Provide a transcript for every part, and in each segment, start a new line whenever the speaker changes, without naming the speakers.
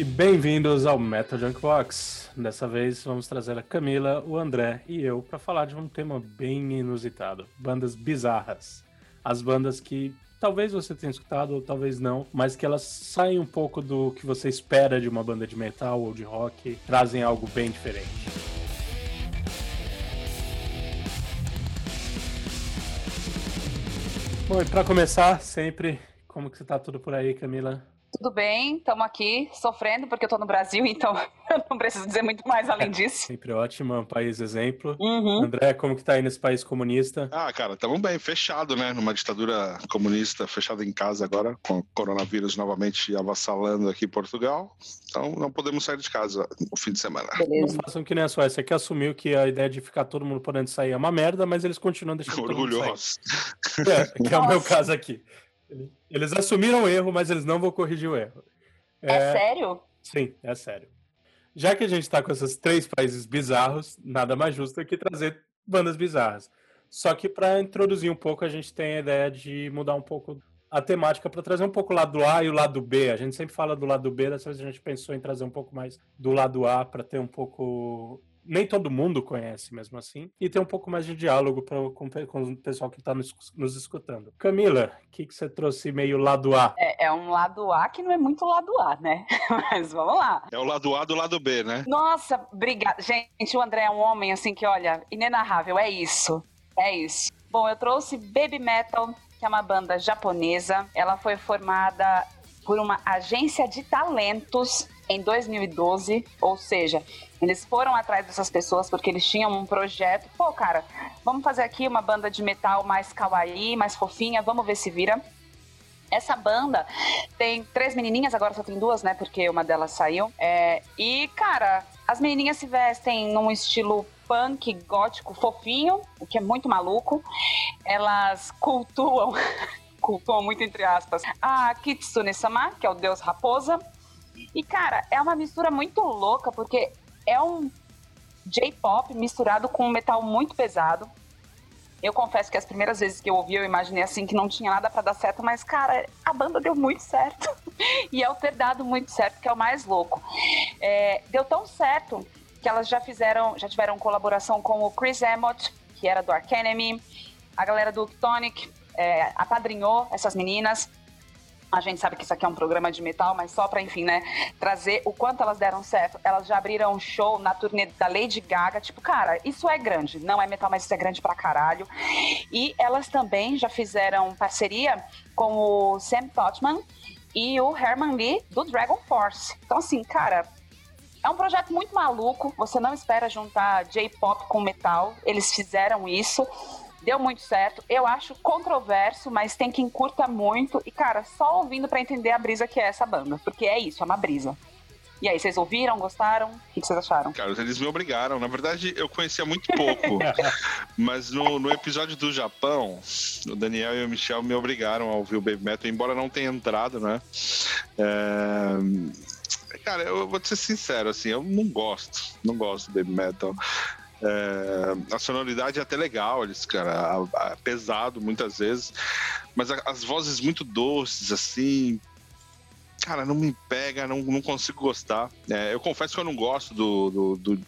E bem-vindos ao Metal Junkbox. Dessa vez vamos trazer a Camila, o André e eu para falar de um tema bem inusitado: bandas bizarras. As bandas que talvez você tenha escutado ou talvez não, mas que elas saem um pouco do que você espera de uma banda de metal ou de rock, trazem algo bem diferente. Bom, e para começar, sempre, como que você tá tudo por aí, Camila?
Tudo bem, estamos aqui sofrendo porque eu estou no Brasil, então eu não preciso dizer muito mais além é, disso.
Sempre ótimo, um país exemplo.
Uhum.
André, como que tá aí nesse país comunista?
Ah, cara, estamos bem, fechado, né? Numa ditadura comunista, fechado em casa agora, com o coronavírus novamente avassalando aqui em Portugal. Então não podemos sair de casa no fim de semana.
Beleza. Não façam que nem a Suécia, que assumiu que a ideia de ficar todo mundo podendo sair é uma merda, mas eles continuam deixando
Orgulhosos.
todo mundo sair. É, que é o meu caso aqui. Eles assumiram o erro, mas eles não vão corrigir o erro.
É, é sério?
Sim, é sério. Já que a gente está com esses três países bizarros, nada mais justo que trazer bandas bizarras. Só que para introduzir um pouco, a gente tem a ideia de mudar um pouco a temática para trazer um pouco o lado A e o lado B. A gente sempre fala do lado B, dessa vez a gente pensou em trazer um pouco mais do lado A para ter um pouco nem todo mundo conhece mesmo assim, e ter um pouco mais de diálogo pra, com, com o pessoal que está nos, nos, escutando. Camila, o que, que você trouxe meio lado A?
É, é, um lado A que não é muito lado A, né? Mas vamos lá.
É o lado A do lado B, né?
Nossa, obrigada. Gente, o André é um homem assim que, olha, inenarrável, é isso. É isso. Bom, eu trouxe Baby Metal, que é uma banda japonesa. Ela foi formada por uma agência de talentos em 2012, ou seja, eles foram atrás dessas pessoas porque eles tinham um projeto. Pô, cara, vamos fazer aqui uma banda de metal mais kawaii, mais fofinha, vamos ver se vira. Essa banda tem três menininhas, agora só tem duas, né? Porque uma delas saiu. É, e, cara, as menininhas se vestem num estilo punk gótico fofinho, o que é muito maluco. Elas cultuam, cultuam muito entre aspas, a Kitsune-sama, que é o deus raposa. E, cara, é uma mistura muito louca, porque é um J-pop misturado com um metal muito pesado. Eu confesso que as primeiras vezes que eu ouvi, eu imaginei assim que não tinha nada para dar certo, mas cara, a banda deu muito certo. e é o ter dado muito certo que é o mais louco. É, deu tão certo que elas já fizeram, já tiveram colaboração com o Chris Amott, que era do Ark Enemy, a galera do Tonic é, apadrinhou essas meninas. A gente sabe que isso aqui é um programa de metal, mas só para, enfim, né, trazer o quanto elas deram certo. Elas já abriram um show na turnê da Lady Gaga. Tipo, cara, isso é grande. Não é metal, mas isso é grande pra caralho. E elas também já fizeram parceria com o Sam Totman e o Herman Lee do Dragon Force. Então, assim, cara, é um projeto muito maluco. Você não espera juntar J-pop com metal. Eles fizeram isso deu muito certo. Eu acho controverso, mas tem quem curta muito. E, cara, só ouvindo para entender a brisa que é essa banda. Porque é isso, é uma brisa. E aí, vocês ouviram, gostaram? O que vocês acharam?
Cara, eles me obrigaram. Na verdade, eu conhecia muito pouco. mas no, no, episódio do Japão, o Daniel e o Michel me obrigaram a ouvir o Baby Metal, embora não tenha entrado, né? É... Cara, eu vou ser sincero, assim, eu não gosto. Não gosto do Baby Metal. É, a sonoridade é até legal, eles, cara, a, pesado muitas vezes, mas as vozes muito doces, assim, cara, não me pega, não, não consigo gostar. É, eu confesso que eu não gosto do. do, do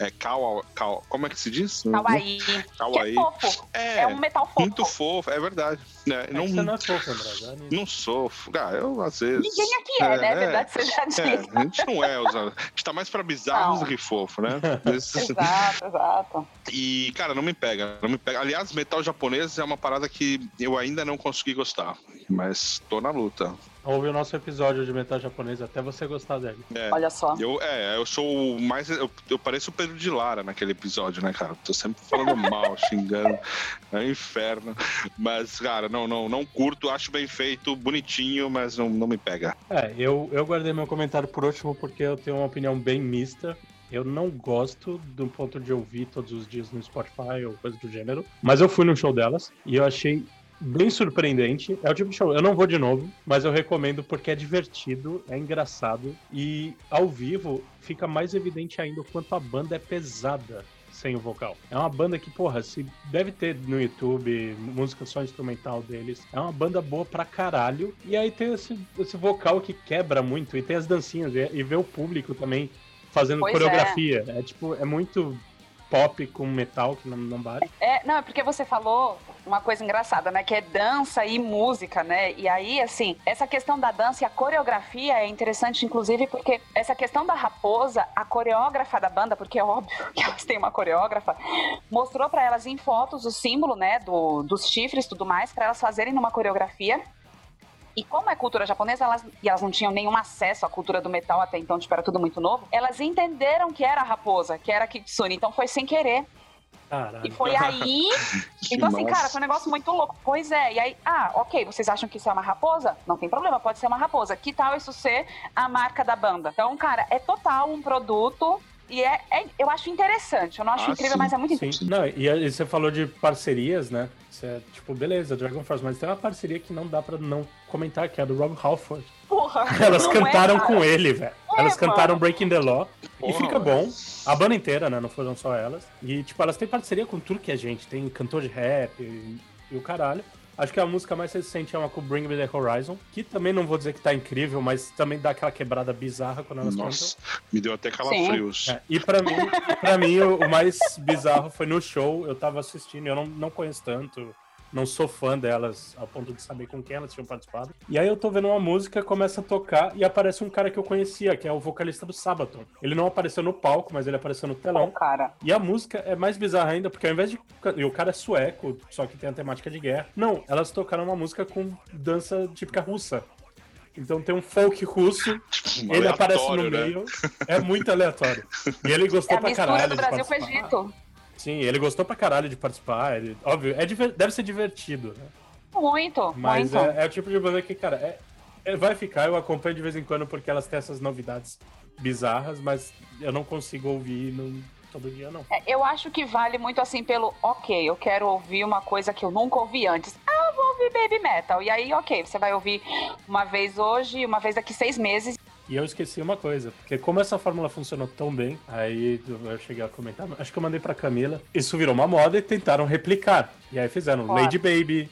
é, kawa, kawa, como é que se diz?
Kawaii.
Kawaii.
é fofo. É, é um metal fofo.
Muito fofo, é verdade. É,
não, você não é fofo, André.
Não sou. Ah, eu às vezes.
Ninguém aqui é, né? É verdade seja
é, A gente não é, a gente tá mais pra bizarros do que fofo, né?
exato, exato.
E, cara, não me pega, não me pega. Aliás, metal japonês é uma parada que eu ainda não consegui gostar, mas tô na luta.
Ouve o nosso episódio de metal japonês até você gostar dele.
É, Olha só.
Eu, é, eu sou mais. Eu, eu, pareço o Pedro de Lara naquele episódio, né, cara? Tô sempre falando mal, xingando. É um inferno. Mas, cara, não, não, não curto, acho bem feito, bonitinho, mas não, não me pega.
É, eu, eu guardei meu comentário por último porque eu tenho uma opinião bem mista. Eu não gosto do ponto de ouvir todos os dias no Spotify ou coisa do gênero, mas eu fui no show delas e eu achei bem surpreendente. É o tipo de show. Eu não vou de novo, mas eu recomendo porque é divertido, é engraçado e ao vivo fica mais evidente ainda o quanto a banda é pesada. sem o vocal. É uma banda que, porra, se deve ter no YouTube música só instrumental deles. É uma banda boa pra caralho. E aí tem esse, esse vocal que quebra muito. E tem as dancinhas. E, e ver o público também fazendo pois coreografia. É. é tipo, é muito pop com metal que não, não bate.
É, não, é porque você falou uma coisa engraçada, né? Que é dança e música, né? E aí, assim, essa questão da dança e a coreografia é interessante, inclusive, porque essa questão da raposa, a coreógrafa da banda, porque é óbvio que elas têm uma coreógrafa, mostrou para elas em fotos o símbolo, né? Do, dos chifres e tudo mais, para elas fazerem numa coreografia. E como é cultura japonesa, elas, e elas não tinham nenhum acesso à cultura do metal até então, tipo, era tudo muito novo, elas entenderam que era a raposa, que era a Kitsune, então foi sem querer. Caralho. E foi aí. então, assim, cara, foi um negócio muito louco. Pois é, e aí, ah, ok, vocês acham que isso é uma raposa? Não tem problema, pode ser uma raposa. Que tal isso ser a marca da banda? Então, cara, é total um produto e é, é, eu acho interessante. Eu não acho ah, incrível, sim, mas é muito interessante.
Não, e, você falou de parcerias, né? Você, tipo, beleza, Dragon Force, mas tem uma parceria que não dá pra não comentar, que é a do Rob Halford.
Porra!
Elas é, cantaram é, com ele, velho. É, elas cantaram Breaking the Law. Porra, e fica bom. A banda inteira, né? Não foram só elas. E, tipo, elas têm parceria com tudo que é gente. Tem cantor de rap e, e o caralho. Acho que a música mais recente é uma com Bring Me The Horizon, que também não vou dizer que tá incrível, mas também dá aquela quebrada bizarra quando elas Nossa, cantam.
me deu até calafrios.
É, e para mim, pra mim o, o, mais bizarro foi no show, eu tava assistindo, eu não, não conheço tanto não sou fã delas ao ponto de saber com quem elas tinham participado. E aí eu tô vendo uma música, começa a tocar e aparece um cara que eu conhecia, que é o vocalista do Sabaton. Ele não apareceu no palco, mas ele apareceu no telão. Oh,
cara.
E a música é mais bizarra ainda, porque ao invés de. E o cara é sueco, só que tem a temática de guerra. Não, elas tocaram uma música com dança típica russa. Então tem um folk russo, tipo, ele aparece no né? meio, é muito aleatório. E ele gostou é pra caralho.
do Brasil com o Egito.
Sim, ele gostou pra caralho de participar. Ele, óbvio, é, deve ser divertido, né?
Muito,
Mas
muito.
É, é, o tipo de banda que, cara, é, é, vai ficar, eu acompanho de vez em quando porque elas têm essas novidades bizarras, mas eu não consigo ouvir todo dia, não.
É, eu acho que vale muito assim pelo, ok, eu quero ouvir uma coisa que eu nunca ouvi antes. Ah, eu vou ouvir baby metal. E aí, ok, você vai ouvir uma vez hoje, uma vez daqui seis meses.
E eu esqueci uma coisa, porque como essa fórmula funcionou tão bem, aí eu cheguei a comentar, acho que eu mandei pra Camila, isso virou uma moda e tentaram replicar. E aí fizeram Nossa. Lady Baby.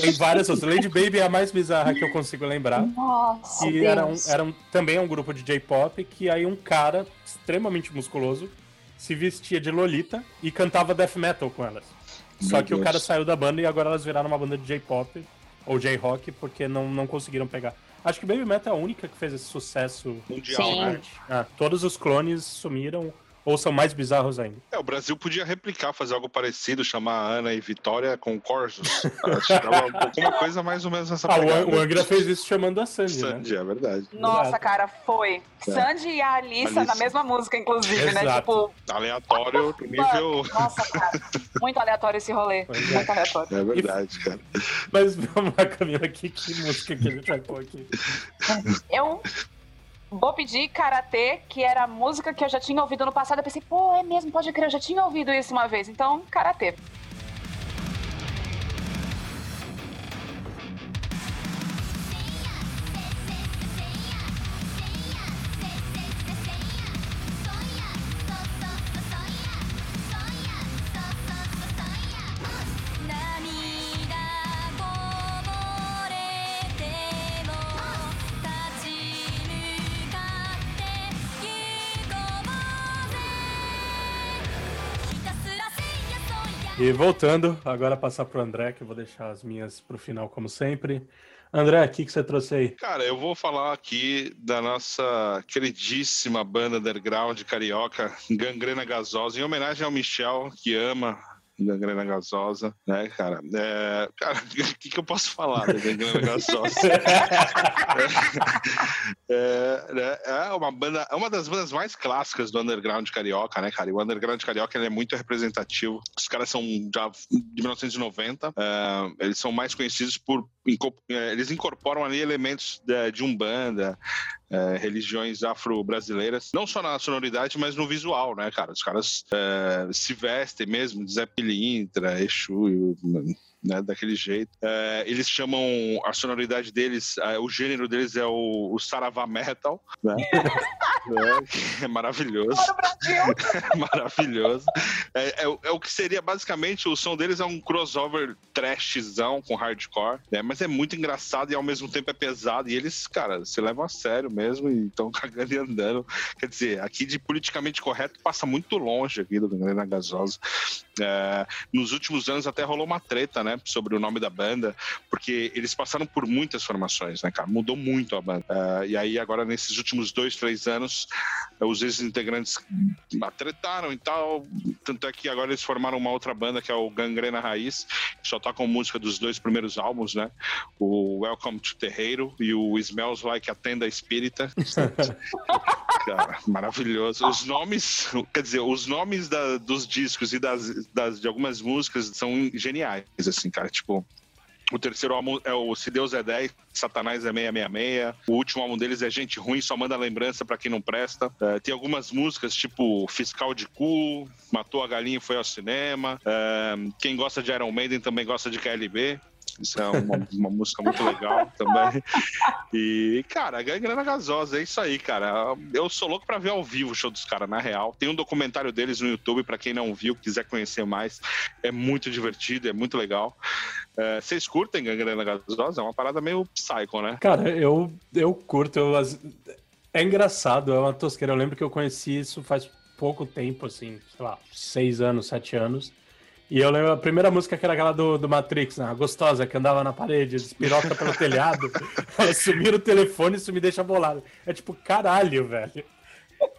Tem várias outras. Lady Baby é a mais bizarra que eu consigo lembrar.
Nossa,
e era, um, era um, também é um grupo de J-pop que aí um cara extremamente musculoso se vestia de Lolita e cantava death metal com elas. Meu Só que Deus. o cara saiu da banda e agora elas viraram uma banda de J-pop ou J-rock porque não, não conseguiram pegar. Acho que Baby Metal é a única que fez esse sucesso
mundial, né?
Ah, todos os clones sumiram ou são mais bizarros ainda.
É, o Brasil podia replicar, fazer algo parecido, chamar a Ana e Vitória com Corsos. alguma coisa mais ou menos nessa
ah, O Angra fez isso chamando a Sandy, né?
Sandy, né? é verdade.
Nossa, cara, foi. É. Sandy e a Alissa, na mesma música, inclusive, né?
Exato.
né? Tipo...
Aleatório, nível...
Nossa, cara, muito aleatório esse rolê. Pois é. muito aleatório.
É verdade, cara.
Mas vamos lá, Camila, que, que música que a gente vai pôr aqui?
Eu Vou pedir Karatê, que era a música que eu já tinha ouvido no passado. Eu pensei, pô, é mesmo, pode crer, eu já tinha ouvido isso uma vez. Então, Karatê.
E voltando, agora passar pro André, que eu vou deixar as minhas pro final, como sempre. André, o que, que você trouxe aí?
Cara, eu vou falar aqui da nossa queridíssima banda underground carioca, Gangrena Gasosa, em homenagem ao Michel, que ama gangrena gasosa, né, cara? É, cara, o que, que eu posso falar da gangrena gasosa? é, é, é, uma banda, é uma das bandas mais clássicas do underground carioca, né, cara? E o underground carioca é muito representativo. Os caras são já de 1990, é, eles são mais conhecidos por é, eles incorporam ali elementos de, de umbanda, é, religiões afro-brasileiras, não só na sonoridade, mas no visual, né, cara? Os caras é, se vestem mesmo Zé Pilintra, Exu, né, daquele jeito. É, eles chamam a sonoridade deles, é, o gênero deles é o, o Saravá Metal, né? é, é, maravilhoso. É maravilhoso. É, é, é, o que seria basicamente o som deles é um crossover trashzão com hardcore, né? Mas é muito engraçado e ao mesmo tempo é pesado. E eles, cara, se levam a sério mesmo e estão cagando e andando. Quer dizer, aqui de politicamente correto passa muito longe aqui do Gangrena Gasosa. É, nos últimos anos até rolou uma treta, né, sobre o nome da banda, porque eles passaram por muitas formações, né, cara? Mudou muito a banda. É, e aí agora nesses últimos dois, três anos, os ex-integrantes tretaram e tal. Tanto é que agora eles formaram uma outra banda que é o Gangrena Raiz, que só toca música dos dois primeiros álbuns, né? O Welcome to Terreiro e o Smells Like a Tenda Espírita. cara, maravilhoso. Os nomes, quer dizer, os nomes da, dos discos e das, das, de algumas músicas são geniais, assim, cara. Tipo, o terceiro álbum é o Se Deus é 10, Satanás é 666. O último álbum deles é Gente Ruim, só manda lembrança para quem não presta. É, tem algumas músicas tipo Fiscal de Cu, Matou a Galinha e Foi ao Cinema. É, quem gosta de Iron Maiden também gosta de KLB. Isso é uma, uma música muito legal também. E, cara, Gangrena Gasosa, é isso aí, cara. Eu sou louco pra ver ao vivo o show dos caras, na real. Tem um documentário deles no YouTube, para quem não viu, quiser conhecer mais. É muito divertido, é muito legal. É, vocês curtem Gangrena Gasosa? É uma parada meio psycho, né?
Cara, eu, eu curto. Eu, é engraçado, é uma tosqueira. Eu lembro que eu conheci isso faz pouco tempo, assim, sei lá, seis anos, sete anos. E eu lembro a primeira música que era aquela do, do Matrix, né? A gostosa, que andava na parede, despiroca pelo telhado. Ela sumiu o telefone e isso me deixa bolado. É tipo, caralho, velho.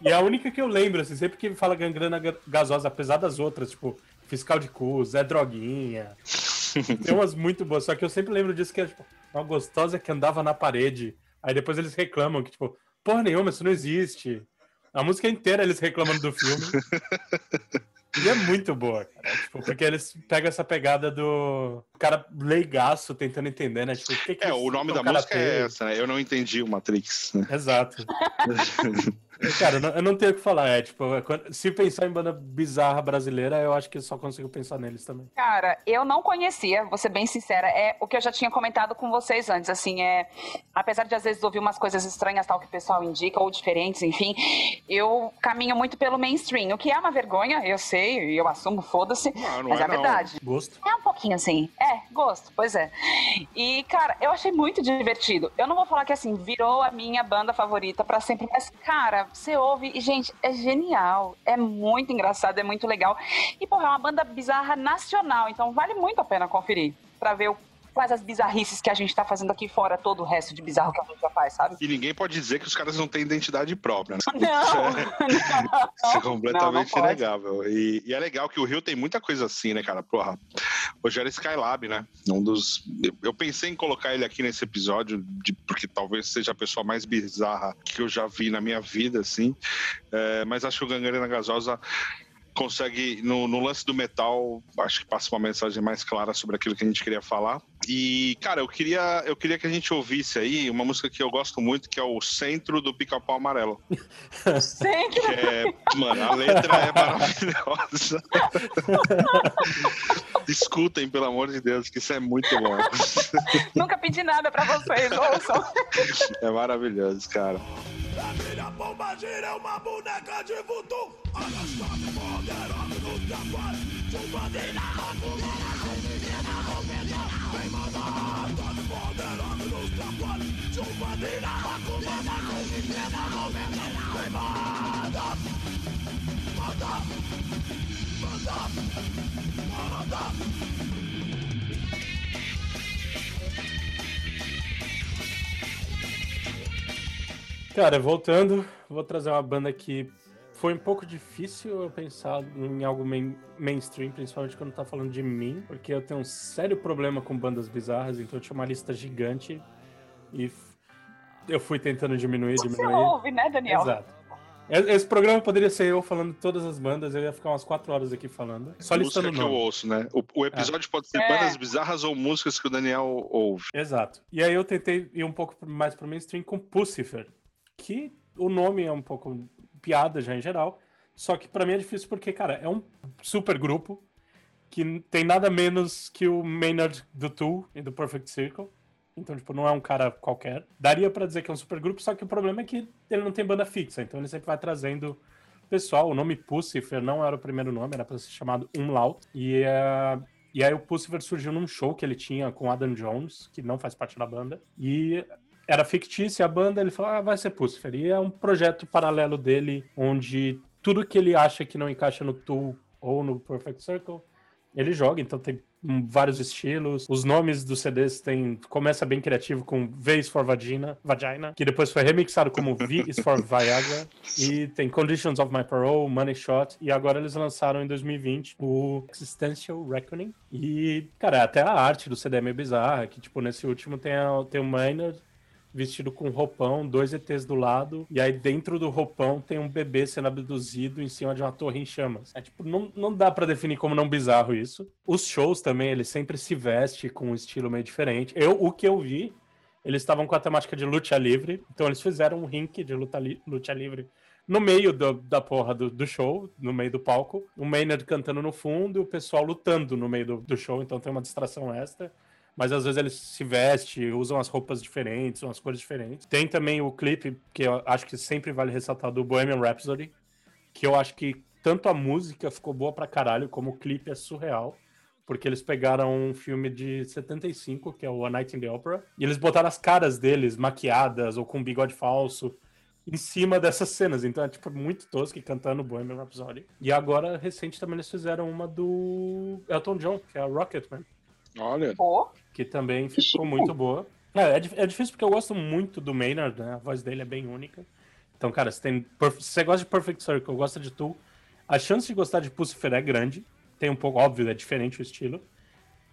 E é a única que eu lembro, assim, sempre que fala gangrena gasosa, apesar das outras, tipo, Fiscal de Cu, Zé Droguinha. Tem umas muito boas, só que eu sempre lembro disso que é, tipo, uma gostosa que andava na parede. Aí depois eles reclamam que, tipo, porra nenhuma, isso não existe. A música inteira eles reclamando do filme. E é muito boa, cara. Tipo, porque eles pegam essa pegada do cara leigaço tentando entender, né? Tipo,
o que que é, o nome da música é essa, né? Eu não entendi o Matrix. Né?
Exato. Cara, eu não, eu não, tenho o que falar. É, tipo, é se pensar em banda bizarra brasileira, eu acho que eu só consigo pensar neles também.
Cara, eu não conhecia, vou ser bem sincera. É o que eu já tinha comentado com vocês antes. Assim, é. Apesar de às vezes ouvir umas coisas estranhas, tal, que o pessoal indica, ou diferentes, enfim, eu caminho muito pelo mainstream. O que é uma vergonha, eu sei, e eu assumo, foda-se. Mas é, é verdade.
Gosto.
É um pouquinho assim. É, gosto, pois é. E, cara, eu achei muito divertido. Eu não vou falar que assim, virou a minha banda favorita para sempre, mas, cara, você ouve e, gente, é genial. É muito engraçado, é muito legal. E, porra, é uma banda bizarra nacional, então vale muito a pena conferir para ver o quais as bizarrices que a gente tá fazendo aqui fora, todo o resto de bizarro que a gente já faz, sabe?
E ninguém pode dizer que os caras não têm identidade própria, né?
Não!
Isso é completamente não, não inegável. E, e, é legal que o Rio tem muita coisa assim, né, cara? Porra, hoje era Skylab, né? Um dos. Eu pensei em colocar ele aqui nesse episódio, de, porque talvez seja a pessoa mais bizarra que eu já vi na minha vida, assim. É, mas acho que o Gangrena Gasosa consegue, no, no, lance do metal, acho que passa uma mensagem mais clara sobre aquilo que a gente queria falar. E, cara, eu queria, eu queria que a gente ouvisse aí uma música que eu gosto muito, que é o Centro do Pica-Pau Amarelo.
Centro?
Que é, mano, a letra é maravilhosa. Escutem, pelo amor de Deus, que isso é muito bom.
Nunca pedi nada pra vocês, ouçam.
É maravilhoso, cara.
A minha bomba gira é uma boneca de voodoo Arrastado poderoso no trabalho Chuva de na
Cara, voltando, vou trazer uma banda que foi um pouco difícil eu pensar em algo main, mainstream, principalmente quando tá falando de mim, porque eu tenho um sério problema com bandas bizarras, então eu tinha uma lista gigante e eu fui tentando diminuir,
Você
diminuir.
Você ouve, né, Daniel?
Exato. Esse programa poderia ser eu falando todas as bandas, eu ia ficar umas quatro horas aqui falando. Só listando
Música que eu ouço, né? O, o episódio é. pode ser é. bandas bizarras ou músicas que o Daniel ouve.
Exato. E aí eu tentei ir um pouco mais pro mainstream com Pucifer que o nome é um pouco piada já em geral. Só que para mim é difícil porque, cara, é um super grupo. que tem nada menos que o Maynard do Tool e do Perfect Circle. Então, tipo, não é um cara qualquer. Daria pra dizer que é um supergrupo, só que o problema é que ele não tem banda fixa, então ele sempre vai trazendo pessoal. O nome Pussifer não era o primeiro nome, era pra ser chamado Umlaut. E, uh, e aí o Pussifer surgiu num show que ele tinha com Adam Jones, que não faz parte da banda. E era fictícia a banda, ele falou, ah, vai ser Pussifer. E é um projeto paralelo dele, onde tudo que ele acha que não encaixa no Tool ou no Perfect Circle, ele joga, então tem vários estilos. Os nomes dos CDs tem começa bem criativo com V is for Vagina, Vagina, que depois foi remixado como V is for Viagra. E tem Conditions of My Parole, Money Shot. E agora eles lançaram em 2020 o Existential Reckoning. E, cara, até a arte do CD é meio bizarra, que tipo, nesse último tem, a, tem o Maynard vestido com roupão, dois ETs do lado, e aí dentro do roupão tem um bebê sendo abduzido em cima de uma torre em chamas. É tipo, não, não dá para definir como não bizarro isso. Os shows também, ele sempre se veste com um estilo meio diferente. Eu, o que eu vi, eles estavam com a temática de luta livre, então eles fizeram um rink de luta, li, luta livre no meio do, da porra do, do, show, no meio do palco, o Maynard cantando no fundo e o pessoal lutando no meio do, do show, então tem uma distração extra mas às vezes eles se vestem, usam as roupas diferentes, umas cores diferentes. Tem também o clipe, que eu acho que sempre vale ressaltar, do Bohemian Rhapsody, que eu acho que tanto a música ficou boa pra caralho, como o clipe é surreal. Porque eles pegaram um filme de 75, que é o A Night in the Opera, e eles botaram as caras deles maquiadas ou com bigode falso em cima dessas cenas. Então é tipo muito tosco cantando Bohemian Rhapsody. E agora, recente, também eles fizeram uma do Elton John, que é a Rocketman.
Olha.
Pô,
que também ficou muito boa. É, é, é, difícil porque eu gosto muito do Maynard, né? A voz dele é bem única. Então, cara, se, tem, se você gosta de Perfect Circle, gosta de Tu, a chance de gostar de Pussifer é grande. Tem um pouco, óbvio, é diferente o estilo.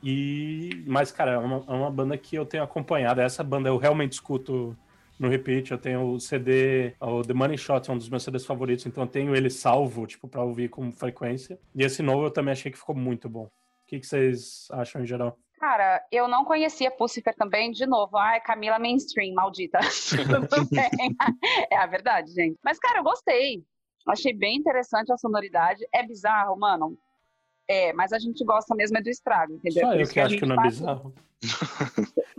E, mas, cara, é uma, é uma banda que eu tenho acompanhado. Essa banda eu realmente escuto no repeat. Eu tenho o CD, o The Money Shot, é um dos meus CDs favoritos, então eu tenho ele salvo, tipo, pra ouvir com frequência. E esse novo eu também achei que ficou muito bom. O que, que vocês acham em geral?
Cara, eu não conhecia Pussifer também, de novo. Ai, Camila Mainstream, maldita. Tudo bem. É a verdade, gente. Mas, cara, eu gostei. Achei bem interessante a sonoridade. É bizarro, mano. É, mas a gente gosta mesmo é do estrago, entendeu?
Só eu que, acho que não é bizarro.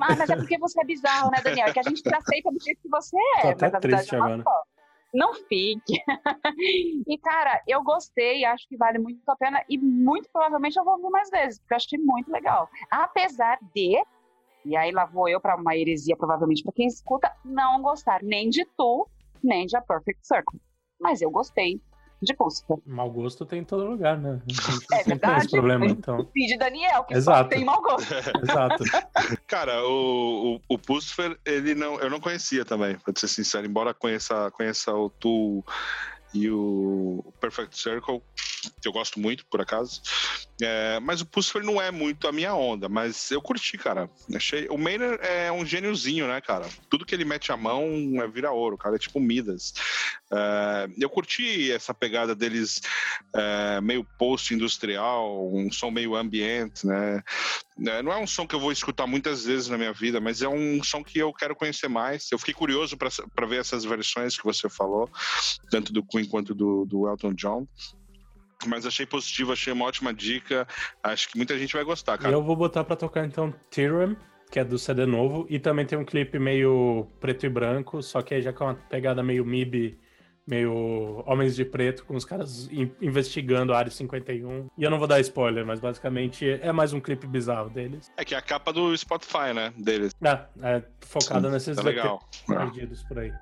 Ah, mas é porque você é bizarro, né, Daniel? É que a gente te aceita do jeito que você é.
Tô até triste é agora. Só
não fique. e, cara, eu gostei, acho que vale muito a pena e muito provavelmente eu vou ouvir mais vezes, porque eu achei muito legal. Apesar de, e aí lá vou eu para uma heresia, provavelmente, para quem escuta, não gostar nem de Tu, nem de A Perfect Circle. Mas eu gostei de Púlsar.
Mau gosto tem em todo lugar, né?
É verdade. Esse
problema, então.
de Daniel, que
Exato.
só tem mau gosto.
Exato.
Cara, o, o, o Pulsifer, ele não, eu não conhecia também, pra ser sincero. Embora conheça, conheça o Tu e o Perfect Circle, que eu gosto muito, por acaso. É, mas o Pussifer não é muito a minha onda, mas eu curti, cara. Achei... O Maynard é um gêniozinho, né, cara? Tudo que ele mete a mão é vira ouro, cara. É tipo Midas. É, eu curti essa pegada deles é, meio post-industrial, um som meio ambiente, né? É, não é um som que eu vou escutar muitas vezes na minha vida, mas é um som que eu quero conhecer mais. Eu fiquei curioso para ver essas versões que você falou, tanto do Queen quanto do, do Elton John mas achei positivo, achei uma ótima dica. Acho que muita gente vai gostar, cara.
Eu vou botar para tocar então Tyrann, que é do CD novo, e também tem um clipe meio preto e branco, só que aí já com uma pegada meio MIB, meio Homens de Preto, com os caras investigando a Área 51. E eu não vou dar spoiler, mas basicamente é mais um clipe bizarro deles.
É que é a capa do Spotify, né, deles.
É, é focada nesses
tá legal.
perdidos por aí.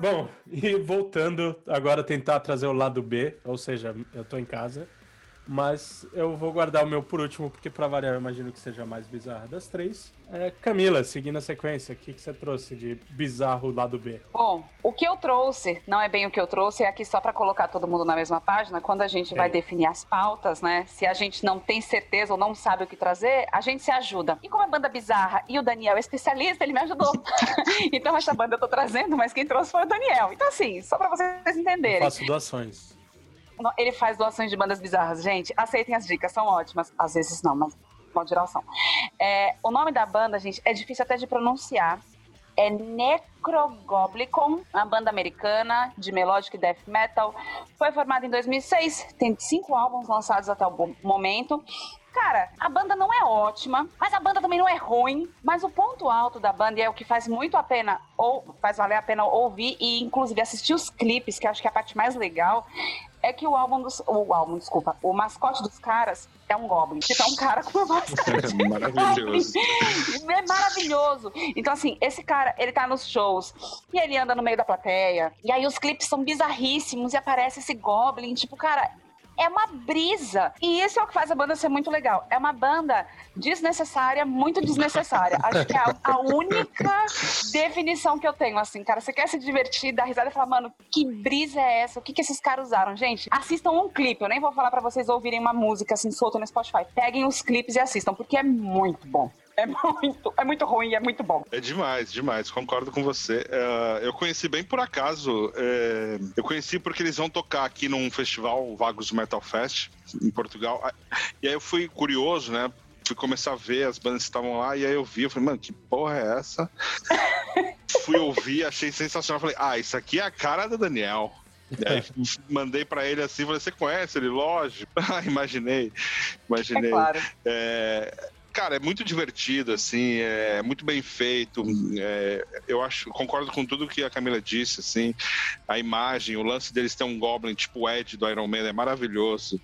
Bom, e voltando agora tentar trazer o lado B, ou seja, eu tô em casa. Mas eu vou guardar o meu por último, porque pra variar eu imagino que seja a mais bizarra das três. É, Camila, seguindo a sequência, o que, que você trouxe de bizarro lado B?
Bom, o que eu trouxe, não é bem o que eu trouxe, é aqui só para colocar todo mundo na mesma página. Quando a gente vai definir as pautas, né? Se a gente não tem certeza ou não sabe o que trazer, a gente se ajuda. E como é banda bizarra e o Daniel é especialista, ele me ajudou. então essa banda eu tô trazendo, mas quem trouxe foi o Daniel. Então, assim, só para vocês entenderem.
Eu faço doações.
Ele faz doações de bandas bizarras. Gente, aceitem as dicas, são ótimas. Às vezes não, mas são. É, o nome da banda, gente, é difícil até de pronunciar. É Necrogoblicon, uma banda americana de melodic death metal. Foi formada em 2006, tem cinco álbuns lançados até o momento. Cara, a banda não é ótima, mas a banda também não é ruim. Mas o ponto alto da banda, e é o que faz muito a pena, ou faz valer a pena ouvir e inclusive assistir os clipes, que acho que é a parte mais legal, é que o álbum dos. O álbum, desculpa. O mascote dos caras é um Goblin. Tipo, é um cara com uma máscara.
É maravilhoso.
É maravilhoso. Então, assim, esse cara, ele tá nos shows e ele anda no meio da plateia. E aí os clipes são bizarríssimos e aparece esse Goblin. Tipo, cara, é uma brisa. E isso é o que faz a banda ser muito legal. É uma banda desnecessária, muito desnecessária. Acho que é a, a única definição que eu tenho, assim, cara. Você quer se divertir, dar risada e falar, mano, que brisa é essa? O que, que esses caras usaram? Gente, assistam um clipe. Eu nem vou falar para vocês ouvirem uma música assim solta no Spotify. Peguem os clipes e assistam, porque é muito bom. É muito, é muito ruim e é muito bom.
É demais, demais. Concordo com você. Uh, eu conheci bem por acaso. É, eu conheci porque eles vão tocar aqui num festival, Vagos Metal Fest, em Portugal. E aí eu fui curioso, né? Fui começar a ver as bandas que estavam lá e aí eu vi, eu falei, mano, que porra é essa? fui ouvir, achei sensacional. Falei, ah, isso aqui é a cara do Daniel. Aí mandei para ele assim, falei, você conhece ele? Lógico. Ah, imaginei, imaginei. É
claro.
É, Cara, é muito divertido, assim, é muito bem feito. É, eu acho, concordo com tudo que a Camila disse, assim, a imagem, o lance deles ter um Goblin tipo Ed do Iron Man é maravilhoso.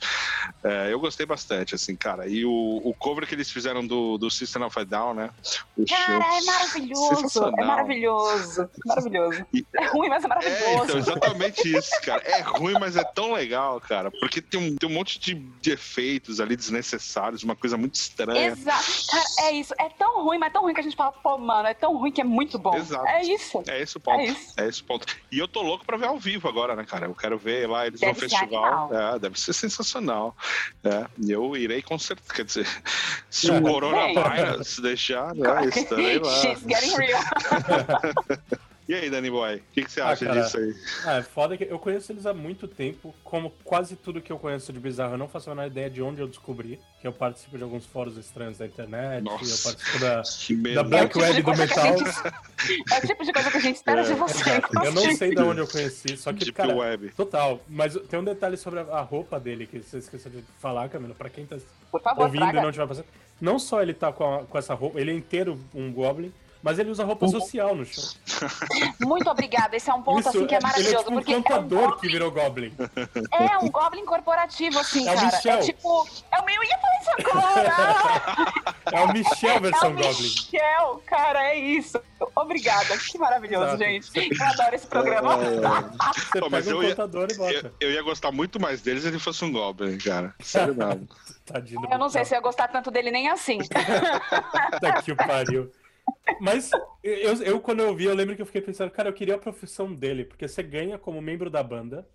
É, eu gostei bastante, assim, cara. E o, o cover que eles fizeram do, do System of a Down, né?
O cara, show, é maravilhoso, é maravilhoso, maravilhoso. E, é ruim, mas é maravilhoso. É,
então, exatamente isso, cara. É ruim, mas é tão legal, cara, porque tem um, tem um monte de, de efeitos ali desnecessários, uma coisa muito estranha.
Exato. Cara, é isso. É tão ruim, mas é tão ruim que a gente fala, pô, mano, é tão ruim que é muito bom.
Exato.
É isso.
É esse o ponto. É, isso. é esse o ponto. E eu tô louco pra ver ao vivo agora, né, cara? Eu quero ver lá eles deve no festival. É, deve ser sensacional. É, eu irei com certeza. Quer dizer, se o coronavírus deixar, né, estarei lá.
She's getting real.
E aí, Danny Boy, o que, que, você ah, acha cara, disso aí?
Ah, é foda que eu conheço eles há muito tempo. Como quase tudo que eu conheço de bizarro, eu não faço a menor ideia de onde eu descobri. Que eu participo de alguns fóruns estranhos da internet. Nossa, eu participo da, da Black Web do Metal.
Gente, é o tipo de coisa que a gente espera é, de você.
Eu não sei de onde eu conheci, só que, Deep cara, web. total. Mas tem um detalhe sobre a roupa dele que você esqueceu de falar, Camila, pra quem tá
favor,
ouvindo traga. e não tiver passando. Não só ele tá com, a, com essa roupa, ele é inteiro um Goblin, mas ele usa roupa social no show.
Muito obrigada. Esse é um ponto Isso, assim que é maravilhoso. Ele é tipo
um
porque
contador
é um
que virou Goblin.
É um Goblin corporativo, assim,
é
cara.
O Michel.
É tipo. É o meu ia falar isso agora!
é o Michel versão
é o
Goblin.
Michel, cara, é isso. Obrigada. Que maravilhoso, Exato. gente. Eu adoro esse programa. É,
é. Você Pô, pega um
eu
contador
ia,
e bota.
Eu, eu, ia gostar muito mais dele se ele fosse um Goblin, cara. Sério mesmo.
Tadinho eu não sei se eu ia gostar tanto dele nem assim.
tá que pariu. Mas eu, eu, quando eu vi, eu lembro que eu fiquei pensando, cara, eu queria a profissão dele, porque você ganha como membro da banda,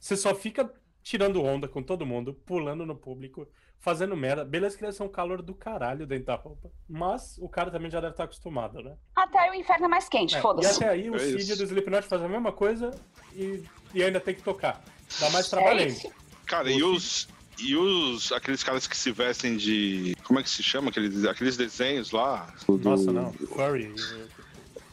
você só fica tirando onda com todo mundo, pulando no público, fazendo merda. Beleza que deve ser um calor do caralho dentro da roupa, mas o cara também já deve estar acostumado, né?
Até aí o inferno é mais quente, é, foda-se.
E até aí o é Cid do Slipknot faz a mesma coisa e, e ainda tem que tocar. Dá mais trabalho é
Cara, e os, e os aqueles caras que se vestem de. Como é que se chama? Aqueles, aqueles desenhos lá?
Nossa, do... não. Furry.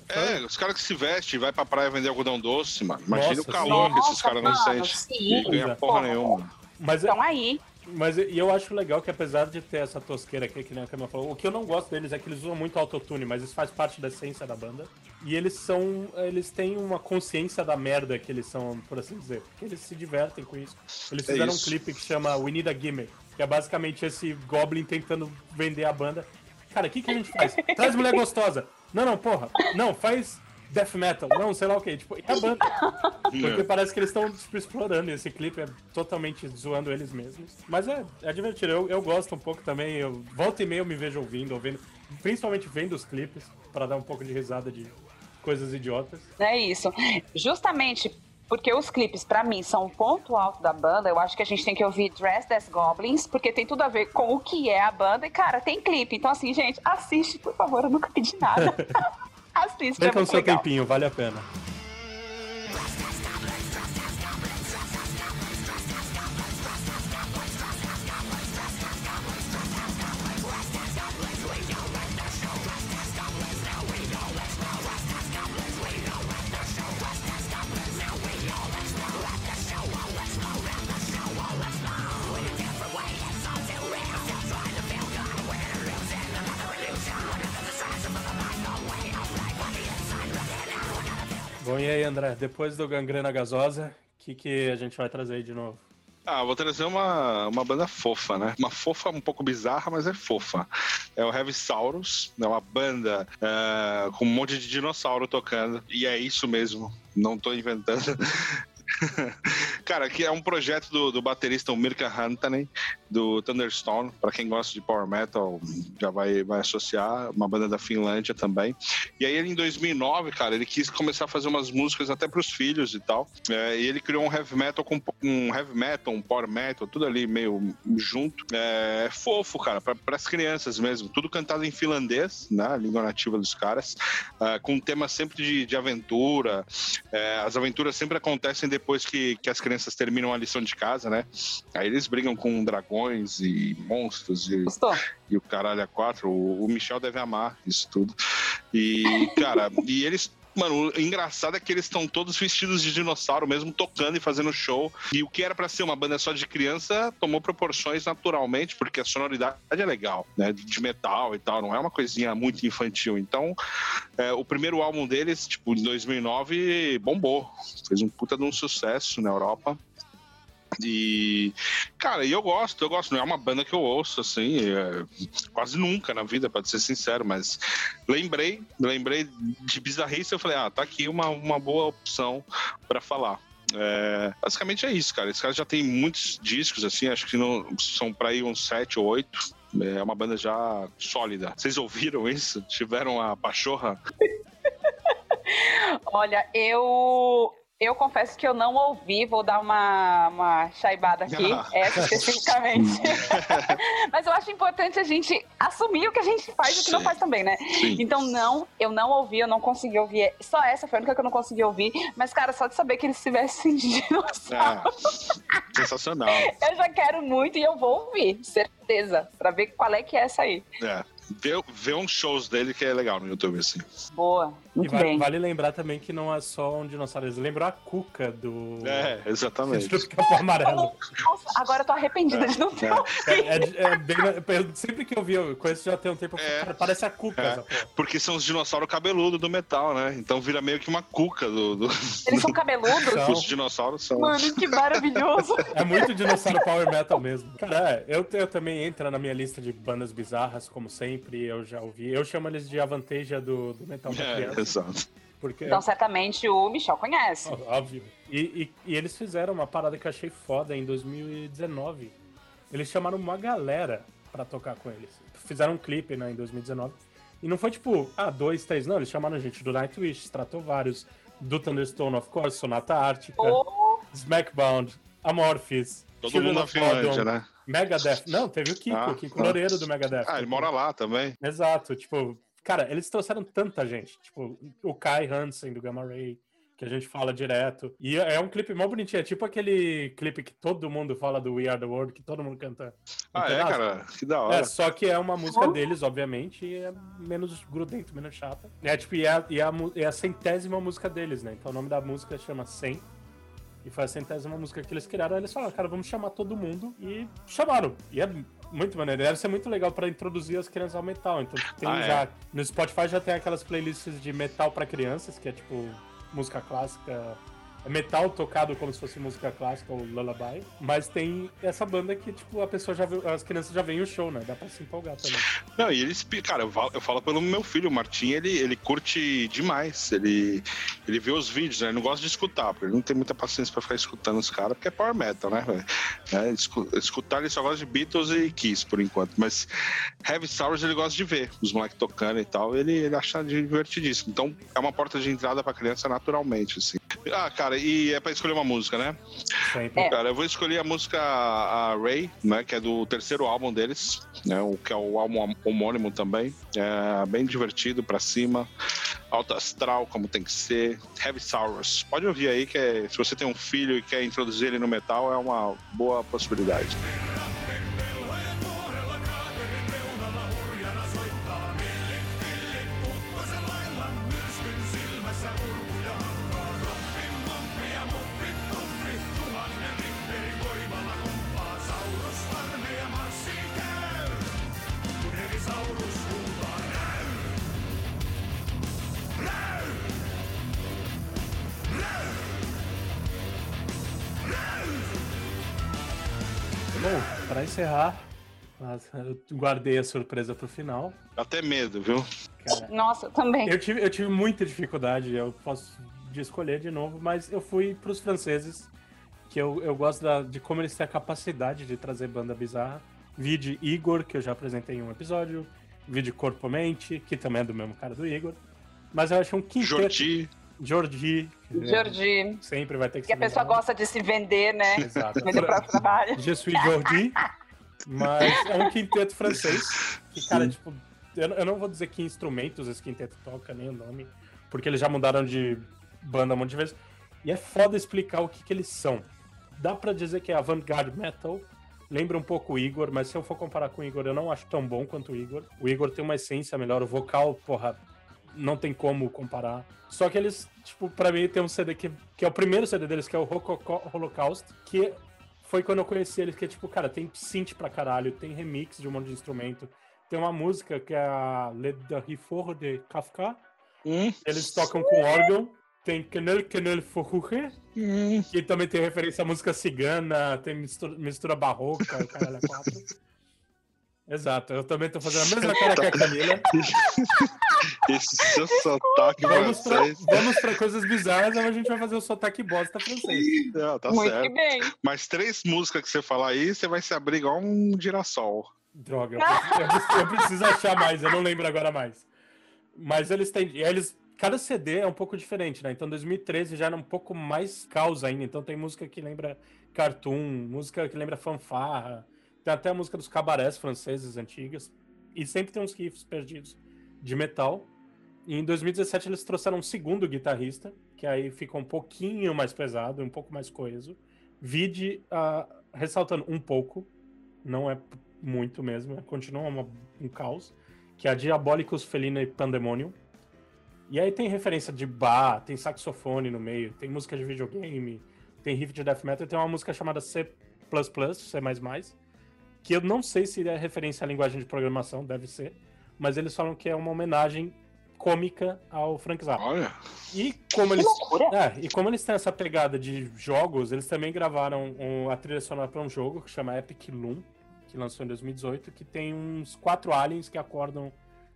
É, os caras que se vestem e vai pra praia vender algodão doce, mano. Imagina Nossa, o calor sim. que esses caras não sentem. Não ganha porra nenhuma.
Mas, Estão aí.
Mas e eu acho legal que apesar de ter essa tosqueira aqui, que nem a Camila falou, o que eu não gosto deles é que eles usam muito autotune, mas isso faz parte da essência da banda. E eles são. Eles têm uma consciência da merda que eles são, por assim dizer. Porque eles se divertem com isso. Eles é fizeram é um clipe que chama We Need a Gimmick, que é basicamente esse Goblin tentando vender a banda. Cara, o que, que a gente faz? Traz mulher gostosa. Não, não, porra. Não, faz death metal, não, sei lá o que, tipo, e a banda. Porque parece que eles estão tipo, explorando esse clipe, é totalmente zoando eles mesmos. Mas é, é divertido, eu, eu gosto um pouco também, eu volta e meia eu me vejo ouvindo, ouvindo, principalmente vendo os clipes, pra dar um pouco de risada de coisas idiotas.
É isso. Justamente porque os clipes, pra mim, são o ponto alto da banda. Eu acho que a gente tem que ouvir Dress as Goblins, porque tem tudo a ver com o que é a banda. E, cara, tem clipe. Então, assim, gente, assiste, por favor. Eu nunca pedi nada. assiste, é
o
muito
seu
legal.
tempinho, vale a pena. Bom, e aí, André, depois do Gangrena Gasosa, o que, que a gente vai trazer aí de novo?
Ah, vou trazer uma, uma banda fofa, né? Uma fofa um pouco bizarra, mas é fofa. É o Heavy Saurus, é uma banda é, com um monte de dinossauro tocando. E é isso mesmo, não tô inventando. Cara, aqui é um projeto do, do baterista Mirka Rantanen, do Thunderstone. Pra quem gosta de power metal, já vai, vai associar. Uma banda da Finlândia também. E aí ele, em 2009, cara, ele quis começar a fazer umas músicas até pros filhos e tal. É, e ele criou um heavy metal com um heavy metal, um power metal, tudo ali meio junto. É, fofo, cara, para as crianças mesmo. Tudo cantado em finlandês, né? A língua nativa dos caras. é, com um tema sempre de, de aventura. É, as aventuras sempre acontecem depois que, que as crianças terminam a lição de casa, né? Aí eles brigam com dragões e monstros e e o caralho a quatro. O, o Michel deve amar isso tudo. E, cara, e eles. Mano, o engraçado é que eles estão todos vestidos de dinossauro, mesmo tocando e fazendo show. E o que era pra ser uma banda só de criança tomou proporções naturalmente, porque a sonoridade é legal, né? De metal e tal, não é uma coisinha muito infantil. Então, é, o primeiro álbum deles, tipo, em 2009, bombou. Fez um puta de um sucesso na Europa. E, cara, e eu gosto, eu gosto. Não é uma banda que eu ouço, assim, é, quase nunca na vida, pra ser sincero, mas lembrei, lembrei de bizarrice. Eu falei, ah, tá aqui uma, uma boa opção pra falar. É, basicamente é isso, cara. Esse cara já tem muitos discos, assim, acho que não, são pra ir uns sete ou oito. É uma banda já sólida. Vocês ouviram isso? Tiveram a pachorra?
Olha, eu. Eu confesso que eu não ouvi, vou dar uma, uma chaibada aqui,
Ah.
essa especificamente. Mas eu acho importante a gente assumir o que a gente faz e o que não faz também, né?
Sim.
Então, não, eu não ouvi, eu não consegui ouvir. Só essa foi a única que eu não consegui ouvir. Mas, cara, só de saber que eles tivessem dinossauro,
É, sensacional.
eu já quero muito e eu vou ouvir, certeza, pra ver qual é que é essa aí.
É. Vê, vê uns shows dele que é legal no YouTube, assim.
Boa,
E
muito
va-
bem.
vale lembrar também que não é só um dinossauro, eles lembram a Cuca do.
É, exatamente.
do Capão Amarelo.
Nossa, agora eu tô arrependida de não ter ouvido.
É, é- é bem, eu- sempre que eu vi, eu conheço já tem um tempo,
É.
cara, parece a Cuca
É. Porque são os dinossauros cabeludos do metal, né? Então vira meio que uma cuca do. do-
Eles são cabeludos?
São.
Os dinossauros são.
Mano, que maravilhoso.
É muito dinossauro power metal mesmo. Cara, é, eu, eu também entra na minha lista de bandas bizarras, como sempre, eu já ouvi. Eu chamo eles de Avanteja do, do metal da
É,
criança.
exato.
Porque,
Então, certamente o Michel conhece.
ó, óbvio. E, e- e eles fizeram uma parada que eu achei foda em 2019. Eles chamaram uma galera pra tocar com eles. Fizeram um clipe né, em 2019. E não foi tipo, ah, dois, três, não. Eles chamaram gente do Nightwish, Stratovarius, do Thunderstone, of course, Sonata Ártica,
Ou
Smackbound, Amorphis,
Todo
Children
mundo na Finlândia, né?
Megadeth. Não, teve o Kiko,
Ah,
o Kiko
tá.
Loureiro do Megadeth.
Ah, ele mora lá também.
Exato, tipo, cara, eles trouxeram tanta gente. Tipo, o Kai Hansen do Gamma Ray, que a gente fala direto. E é um clipe mó bonitinho, é tipo aquele clipe que todo mundo fala do We Are the World, que todo mundo canta.
Ah, é, cara? Que da hora.
É, só que é uma música deles, obviamente, e é menos grudento, menos chata. É, tipo, e é, e é a, mu- é a centésima música deles, né? Então o nome da música chama 100. E foi a centésima música que eles criaram. Aí eles falaram, cara, vamos chamar todo mundo. E chamaram. E é muito maneiro. Deve ser muito legal pra introduzir as crianças ao metal. Então tem
Ah, é?
já. No Spotify já tem aquelas playlists de metal pra crianças, que é tipo música clássica é metal tocado como se fosse música clássica ou lullaby, mas tem essa banda que, tipo, a pessoa já viu, as crianças já veem o show, né? Dá pra se empolgar também.
Não, e eles, cara, eu falo, eu falo pelo meu filho, o Martim, ele, ele curte demais. Ele, ele vê os vídeos, né? Ele não gosta de escutar, porque ele não tem muita paciência pra ficar escutando os caras, porque é power metal, né? É, escu- escutar ele só gosta de Beatles e Kiss, por enquanto. Mas Heavy Sours ele gosta de ver os moleques tocando e tal, ele, ele acha divertidíssimo. Então é uma porta de entrada pra criança naturalmente, assim. Ah, cara, e é pra escolher uma música, né?
Sempre.
É.
Cara, eu vou escolher a música a Ray, né? Que é do terceiro álbum deles, né? O que é o álbum homônimo também. É bem divertido, pra cima. Alto astral, como tem que ser. Heavy Sours. Pode ouvir aí, que é- se você tem um filho e quer introduzir ele no metal, é uma boa possibilidade.
Bom, pra encerrar, mas eu guardei a surpresa pro final.
Até medo, viu?
Cara,
Nossa, eu também.
eu tive, eu tive muita dificuldade, eu posso de escolher de novo, mas eu fui pros franceses, que eu, eu gosto da- de como eles têm a capacidade de trazer banda bizarra. Vi de Igor, que eu já apresentei em um episódio. Vi de Corpo Mente, que também é do mesmo cara do Igor. Mas eu achei um quinteto.
Jordi,
Jordi.
Jordi.
Sempre vai ter que
Que a pessoa gosta de se vender, né?
Exato.
Vender para o trabalho.
Je suis Jordi, mas é um quinteto francês. Que, cara, tipo, eu, eu não vou dizer que instrumentos esse quinteto toca, nem o nome, porque eles já mudaram de banda um monte de vezes. E é foda explicar o que, que eles são. Dá pra dizer que é avant-garde metal, lembra um pouco o Igor, mas se eu for comparar com o Igor, eu não acho tão bom quanto o Igor. O Igor tem uma essência melhor, o vocal, porra, não tem como comparar. Só que eles, tipo, pra mim tem um CD que, que é o primeiro CD deles, que é o Holocaust, que foi quando eu conheci eles, que é tipo, cara, tem synth pra caralho, tem remix de um monte de instrumento. Tem uma música que é a Le Rifor de Kafka,
Hum,
eles tocam com órgão. Tem Canel Forruche,
hum.
que também tem referência à música cigana, tem mistura, mistura barroca, o caralho é quatro. Exato, eu também tô fazendo a mesma cara que a Camila.
Esse seu sotaque
Vamos pra,
francês.
vamos pra coisas bizarras, a gente vai fazer o sotaque bosta francês.
Não, tá
Muito
certo.
bem.
Mas três músicas que você falar aí, você vai se abrir igual um girassol.
Droga, eu preciso, eu preciso- achar mais, eu não lembro agora mais. Mas eles têm. Eles, cada CD é um pouco diferente, né? Então 2013 já era um pouco mais caos ainda. Então tem música que lembra cartoon, música que lembra fanfarra. Tem até a música dos cabarés franceses antigas. E sempre tem uns riffs perdidos de metal. Em 2017 eles trouxeram um segundo guitarrista, que aí fica um pouquinho mais pesado, um pouco mais coeso. Vide, ah, ressaltando um pouco, não é muito mesmo, continua uma- um caos, que é a Diabolicus Felina e Pandemonium. E aí tem referência de bar, tem saxofone no meio, tem música de videogame, tem riff de death metal, tem uma música chamada C++, C++, que eu não sei se é referência à linguagem de programação, deve ser, mas eles falam que é uma homenagem cômica ao Frank Zappa.
Olha.
E como eles é, e como eles têm essa pegada de jogos, eles também gravaram um- a trilha sonora para um jogo que chama Epic Loom, que lançou em 2018, que tem uns quatro aliens que acordam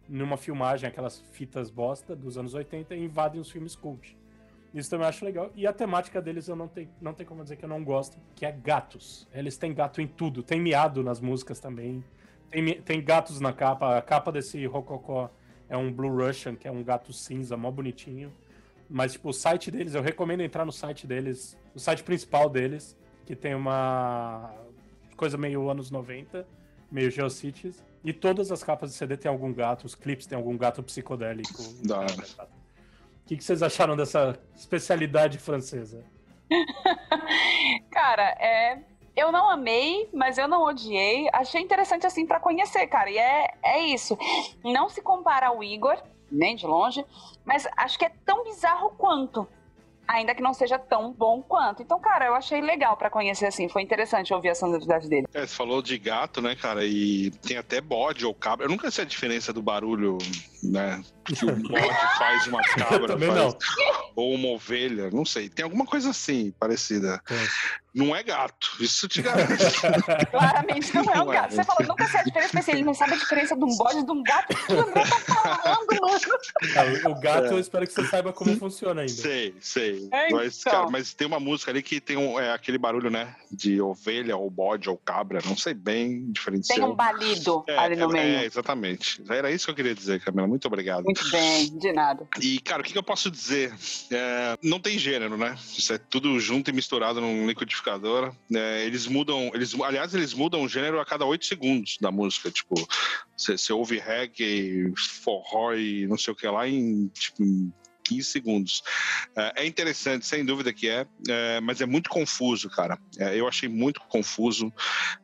numa filmagem, aquelas fitas bosta dos anos 80, e invadem os filmes cult. Isso também eu acho legal. E a temática deles eu não tenho, não tem como dizer que eu não gosto, que é gatos. Eles têm gato em tudo. Tem miado nas músicas também. Tem, tem gatos na capa. A capa desse Rococó é um Blue Russian, que é um gato cinza, mó bonitinho. Mas, tipo, o site deles, eu recomendo entrar no site deles, o site principal deles, que tem uma coisa meio anos 90, meio Geocities. E todas as capas de CD tem algum gato, os clipes tem algum gato psicodélico.
Da hora.
O que, que vocês acharam dessa especialidade francesa?
Cara, é. Eu não amei, mas eu não odiei. Achei interessante assim pra conhecer, cara. E é, é isso. Não se compara ao Igor, nem de longe, mas acho que é tão bizarro quanto. Ainda que não seja tão bom quanto. Então, cara, eu achei legal pra conhecer assim. Foi interessante ouvir a sonoridade dele.
É, você falou de gato, né, cara? E tem até bode ou cabra. Eu nunca sei a diferença do barulho, né? Que o bode faz, uma cabra faz.
não.
ou uma ovelha, não sei. Tem alguma coisa assim, parecida.
Tem.
Não é gato, isso te garanto.
Claramente não é um
Não é.
gato. Você falou, nunca sei a diferença. Pensei, ele não sabe a diferença de um bode e de um gato. Que tá falando, mano?
Ah, o- gato, eu espero que você saiba como funciona ainda.
sei, sei.
É,
Mas,
então.
cara, mas tem uma música ali que tem um, é, aquele barulho, né? De ovelha, ou bode, ou cabra, não sei bem diferenciar.
Tem um balido
É,
ali no
é,
meio.
é, exatamente. Era isso que eu queria dizer, Camila. Muito obrigado.
Muito bem, de nada.
E, cara, o que, que eu posso dizer? É, não tem gênero, né? Isso é tudo junto e misturado num liquidificador. É, eles mudam, eles, aliás, eles mudam o gênero a cada oito segundos da música. Tipo, você ouve reggae, forró e não sei o que lá em, tipo, em 15 segundos. É, é interessante, sem dúvida que é, é, mas é muito confuso, cara. É, eu achei muito confuso.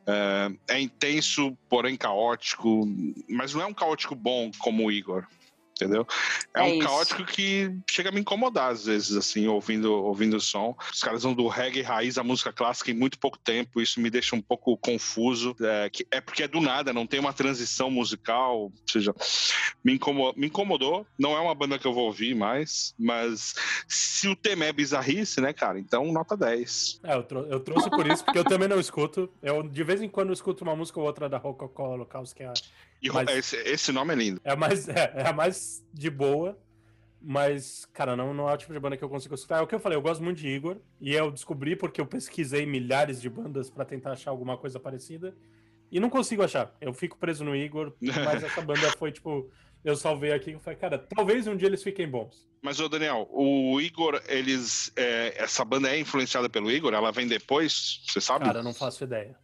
É, é intenso, porém caótico, mas não é um caótico bom como o Igor. Entendeu? É,
É
um
isso.
caótico que chega a me incomodar às vezes, assim, ouvindo, ouvindo o som. Os caras vão do reggae raiz à música clássica em muito pouco tempo, isso me deixa um pouco confuso. É, que- é porque é do nada, não tem uma transição musical, ou seja, me incomodou, me incomodou. Não é uma banda que eu vou ouvir mais, mas se o tema é bizarrice, né, cara? Então, nota 10.
É, eu, trou- eu trouxe por isso, porque eu também não escuto. Eu, de vez em quando, escuto uma música ou outra da Rococo Holocaust, que é a,
E
Mas-
esse, esse nome é lindo.
é a mais, é, é a mais de boa. Mas, cara, não, não é o tipo de banda que eu consigo escutar. É o que eu falei, eu gosto muito de Igor. E eu descobri porque eu pesquisei milhares de bandas pra tentar achar alguma coisa parecida. E não consigo achar. Eu fico preso no Igor, mas essa banda foi tipo. Eu salvei aqui e falei, cara, talvez um dia eles fiquem bons.
Mas, ô Daniel, o Igor, eles. é, essa banda é influenciada pelo Igor? Ela vem depois? Você sabe?
Cara, não faço ideia.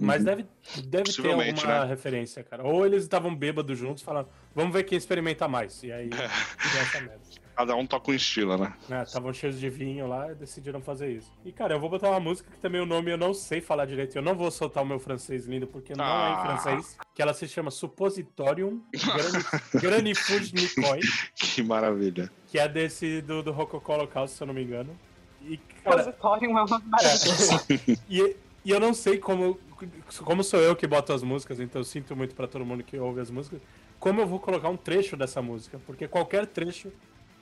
Mas deve, deve ter alguma
né?
referência, cara. Ou eles estavam bêbados juntos falaram, vamos ver quem experimenta mais. E aí, essa merda.
Cada um toca um estilo, né?
Estavam cheios de vinho lá e decidiram fazer isso. E, cara, eu vou botar uma música que também o nome eu não sei falar direito. Eu não vou soltar o meu francês lindo, porque não é
Ah.
em francês. Que ela se chama Suppositorium Grani- Granifugnicoi,
Que maravilha.
que é desse do, do Rococo se eu não me engano. E, cara,
Repositório é uma maravilha.
e, e eu não sei como. Como sou eu que boto as músicas, então eu sinto muito pra todo mundo que ouve as músicas. Como eu vou colocar um trecho dessa música? Porque qualquer trecho,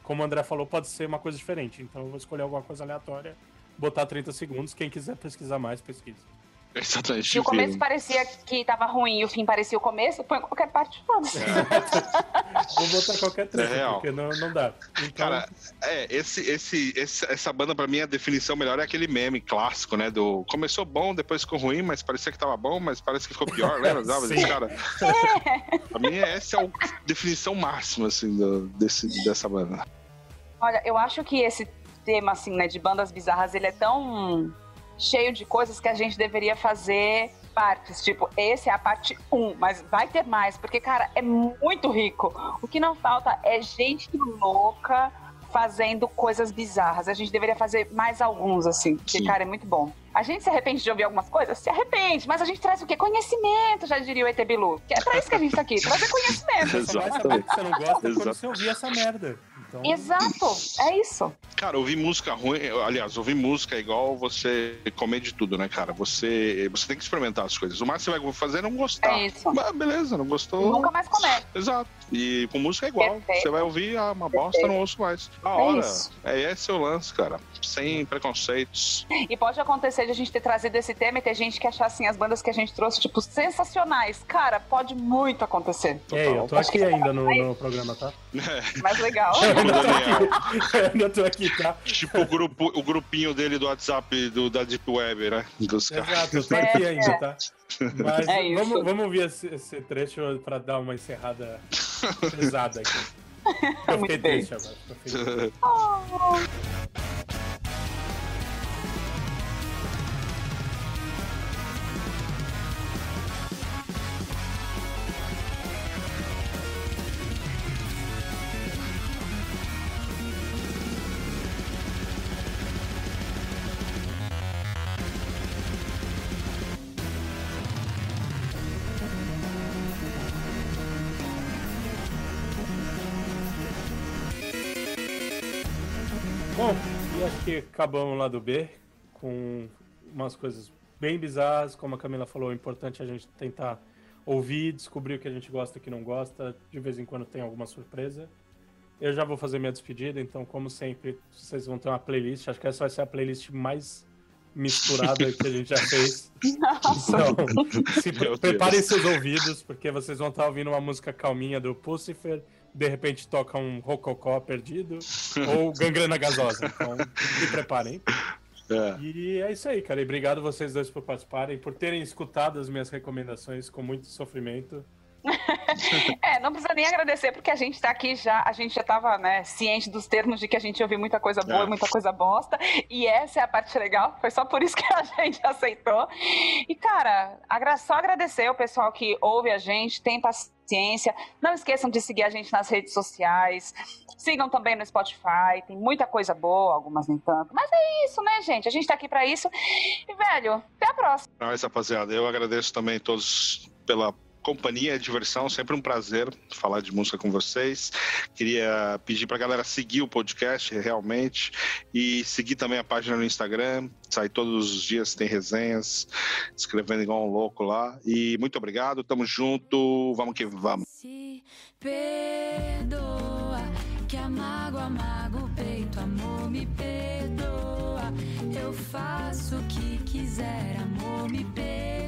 como o André falou, pode ser uma coisa diferente. Então eu vou escolher alguma coisa aleatória, botar 30 segundos. Quem quiser pesquisar mais, pesquisa.
Exatamente.
Se o começo
viram.
parecia que tava ruim e o fim parecia o começo, põe qualquer parte, foda-se.
Vou botar qualquer trecho,
É
porque não, não dá. Então,
Cara, é, esse, esse, esse- essa banda, pra mim, a definição melhor é aquele meme clássico, né? Do começou bom, depois ficou ruim, mas parecia que tava bom, mas parece que ficou pior, lembra?
Sim.
Cara, pra mim, essa é a definição máxima, assim, do- desse, dessa banda.
Olha, eu acho que esse tema, assim, né, de bandas bizarras, ele é tão cheio de coisas que a gente deveria fazer partes. Tipo, esse é a parte 1, mas vai ter mais, porque, cara, é muito rico. O que não falta é gente louca fazendo coisas bizarras. A gente deveria fazer mais alguns, assim, porque,
Sim.
cara, é muito bom. A gente se arrepende de ouvir algumas coisas? Se arrepende, mas a gente traz o quê? Conhecimento, já diria o ET Bilu. Que é pra isso que a gente tá aqui, trazer conhecimento.
você vai saber que você não gosta quando
Exato.
você ouvir essa merda. Então,
Exato, é isso.
Cara, ouvir música ruim, aliás, ouvir música é igual você comer de tudo, né, cara? Você, você tem que experimentar as coisas. O mais que você vai fazer é não gostar.
É isso.
Mas beleza, não gostou.
Nunca mais comer.
Exato. E com música é igual.
Perfeito.
Você vai ouvir ah, uma bosta,
Perfeito.
não ouço mais. A
É
hora.
isso.
É esse o lance, cara. Sem preconceitos.
E pode acontecer de a gente ter trazido esse tema e ter gente que achar assim as bandas que a gente trouxe, tipo, sensacionais. Cara, pode muito acontecer.
Aí, eu tô
Acho
aqui
que-
ainda no, no programa, tá?
Mais legal.
Eu ainda tô
Daniel.
aqui, eu ainda tô aqui, tá?
tipo o, grupo, o grupinho dele do WhatsApp do, da Deep Web, né? Dos caras.
Exato, eu tô aqui ainda, tá? Mas
É
vamos, vamos ouvir esse, esse trecho pra dar uma encerrada pesada aqui. Eu fiquei triste agora. tô feliz. acabamos lá do B com umas coisas bem bizarras, como a Camila falou, é importante a gente tentar ouvir, descobrir o que a gente gosta e o que não gosta, de vez em quando tem alguma surpresa. Eu já vou fazer minha despedida, então, como sempre, vocês vão ter uma playlist. Acho que essa vai ser a playlist mais misturada que a gente já fez. Então, se preparem seus ouvidos, porque vocês vão estar ouvindo uma música calminha do Pucifer, de repente toca um rococó perdido, ou gangrena gasosa. Então, se preparem.
É.
E é isso aí, cara. E obrigado vocês dois por participarem, por terem escutado as minhas recomendações com muito sofrimento.
É, não precisa nem agradecer, porque a gente tá aqui já, a gente já tava, né, ciente dos termos de que a gente ouviu muita coisa boa
É.
e muita coisa bosta. E essa é a parte legal, foi só por isso que a gente aceitou. E, cara, agra- só agradecer o pessoal que ouve a gente, tem paciência. Não esqueçam de seguir a gente nas redes sociais. Sigam também no Spotify, tem muita coisa boa, algumas nem tanto. Mas é isso, né, gente? A gente tá aqui pra isso. E, velho, até a próxima.
Mas, rapaziada, eu agradeço também a todos pela companhia e diversão, sempre um prazer falar de música com vocês. Queria pedir pra galera seguir o podcast realmente e seguir também a página no Instagram, sai todos os dias, tem resenhas, escrevendo igual um louco lá. E muito obrigado, tamo junto, vamos que vamos.
Se perdoa, que a mágoa o peito, amor me perdoa. Eu faço o que quiser, amor me perdoa.